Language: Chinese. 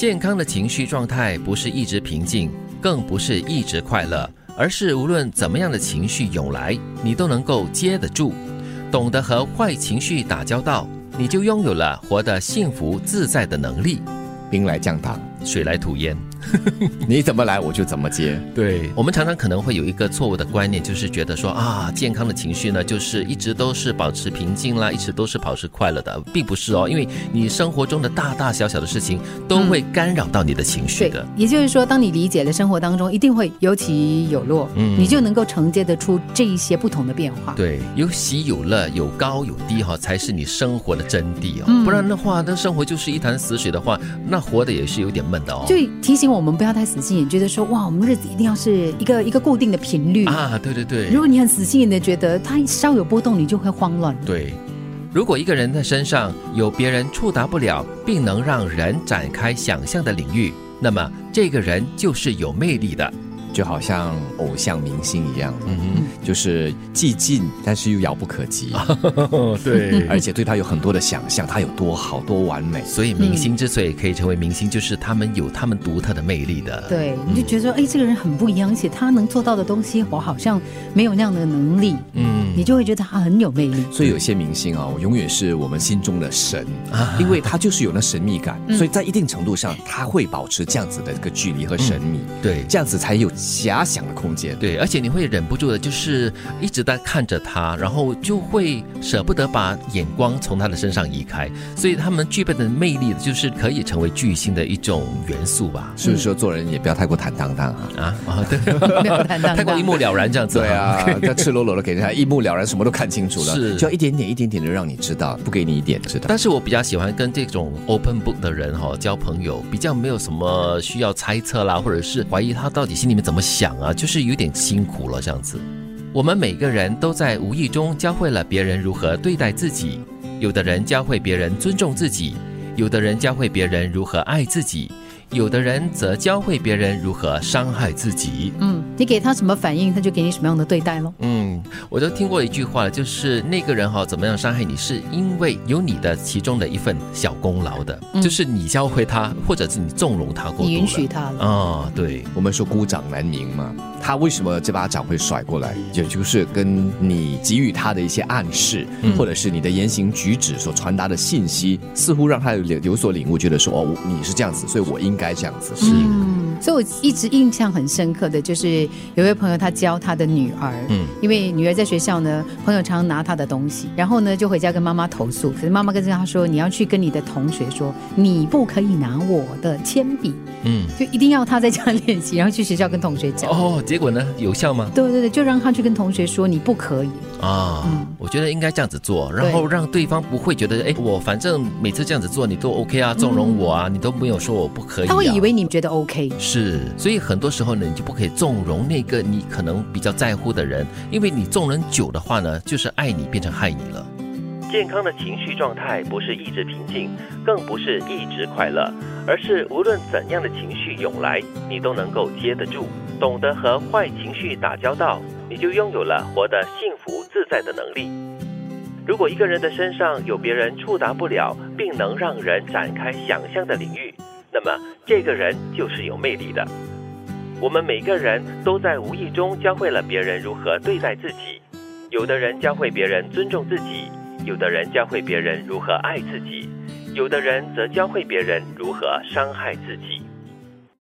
健康的情绪状态不是一直平静，更不是一直快乐，而是无论怎么样的情绪涌来，你都能够接得住。懂得和坏情绪打交道，你就拥有了活得幸福自在的能力。兵来将挡，水来土掩。你怎么来我就怎么接。对我们常常可能会有一个错误的观念，就是觉得说啊，健康的情绪呢，就是一直都是保持平静啦，一直都是保持快乐的，并不是哦。因为你生活中的大大小小的事情都会干扰到你的情绪的。也就是说，当你理解了生活当中一定会有起有落，嗯，你就能够承接得出这一些不同的变化。对，有喜有乐，有高有低哈，才是你生活的真谛哦。不然的话，那生活就是一潭死水的话，那活的也是有点闷的哦。就提醒我们不要太死心眼，觉得说哇，我们日子一定要是一个一个固定的频率啊！对对对，如果你很死心眼的觉得它稍有波动，你就会慌乱。对，如果一个人的身上有别人触达不了，并能让人展开想象的领域，那么这个人就是有魅力的。就好像偶像明星一样，嗯哼，就是既近但是又遥不可及，对，而且对他有很多的想象，他有多好多完美。所以明星之所以可以成为明星，就是他们有他们独特的魅力的。对，你就觉得说，哎，这个人很不一样，而且他能做到的东西，我好像没有那样的能力，嗯，你就会觉得他很有魅力。所以有些明星啊，永远是我们心中的神，啊。因为他就是有那神秘感，所以在一定程度上，他会保持这样子的一个距离和神秘，对，这样子才有。遐想的空间，对，而且你会忍不住的，就是一直在看着他，然后就会舍不得把眼光从他的身上移开。所以他们具备的魅力，就是可以成为巨星的一种元素吧。所以说做人也不要太过坦荡荡啊啊啊！对，没有坦荡，太过一目了然这样子。对啊，要赤裸裸的给人家一目了然，什么都看清楚了，是，就要一点点、一点点的让你知道，不给你一点知道。但是我比较喜欢跟这种 open book 的人哈交朋友，比较没有什么需要猜测啦，或者是怀疑他到底心里面怎怎么想啊，就。是有点辛苦了，这样子。我们每个人都在无意中教会了别人如何对待自己，有的人教会别人尊重自己，有的人教会别人如何爱自己。有的人则教会别人如何伤害自己。嗯，你给他什么反应，他就给你什么样的对待喽。嗯，我都听过一句话，就是那个人哈怎么样伤害你，是因为有你的其中的一份小功劳的，就是你教会他，或者是你纵容他过，你允许他了。啊，对，我们说孤掌难鸣嘛，他为什么这把掌会甩过来，也就是跟你给予他的一些暗示，或者是你的言行举止所传达的信息，似乎让他有有所领悟，觉得说哦，你是这样子，所以我应。该这样子。是，所以我一直印象很深刻的就是有位朋友他教他的女儿，嗯，因为女儿在学校呢，朋友常常拿她的东西，然后呢就回家跟妈妈投诉，可是妈妈跟他说，你要去跟你的同学说，你不可以拿我的铅笔，嗯，就一定要他在家练习，然后去学校跟同学讲。哦，结果呢有效吗？对对对，就让他去跟同学说，你不可以啊。嗯，我觉得应该这样子做，然后让对方不会觉得，哎，我反正每次这样子做你都 OK 啊，纵容我啊，你都没有说我不可以。他会以为你觉得 OK，是，所以很多时候呢，你就不可以纵容那个你可能比较在乎的人，因为你纵容久的话呢，就是爱你变成害你了。健康的情绪状态不是一直平静，更不是一直快乐，而是无论怎样的情绪涌来，你都能够接得住。懂得和坏情绪打交道，你就拥有了活得幸福自在的能力。如果一个人的身上有别人触达不了，并能让人展开想象的领域，那么，这个人就是有魅力的。我们每个人都在无意中教会了别人如何对待自己。有的人教会别人尊重自己，有的人教会别人如何爱自己，有的人则教会别人如何伤害自己。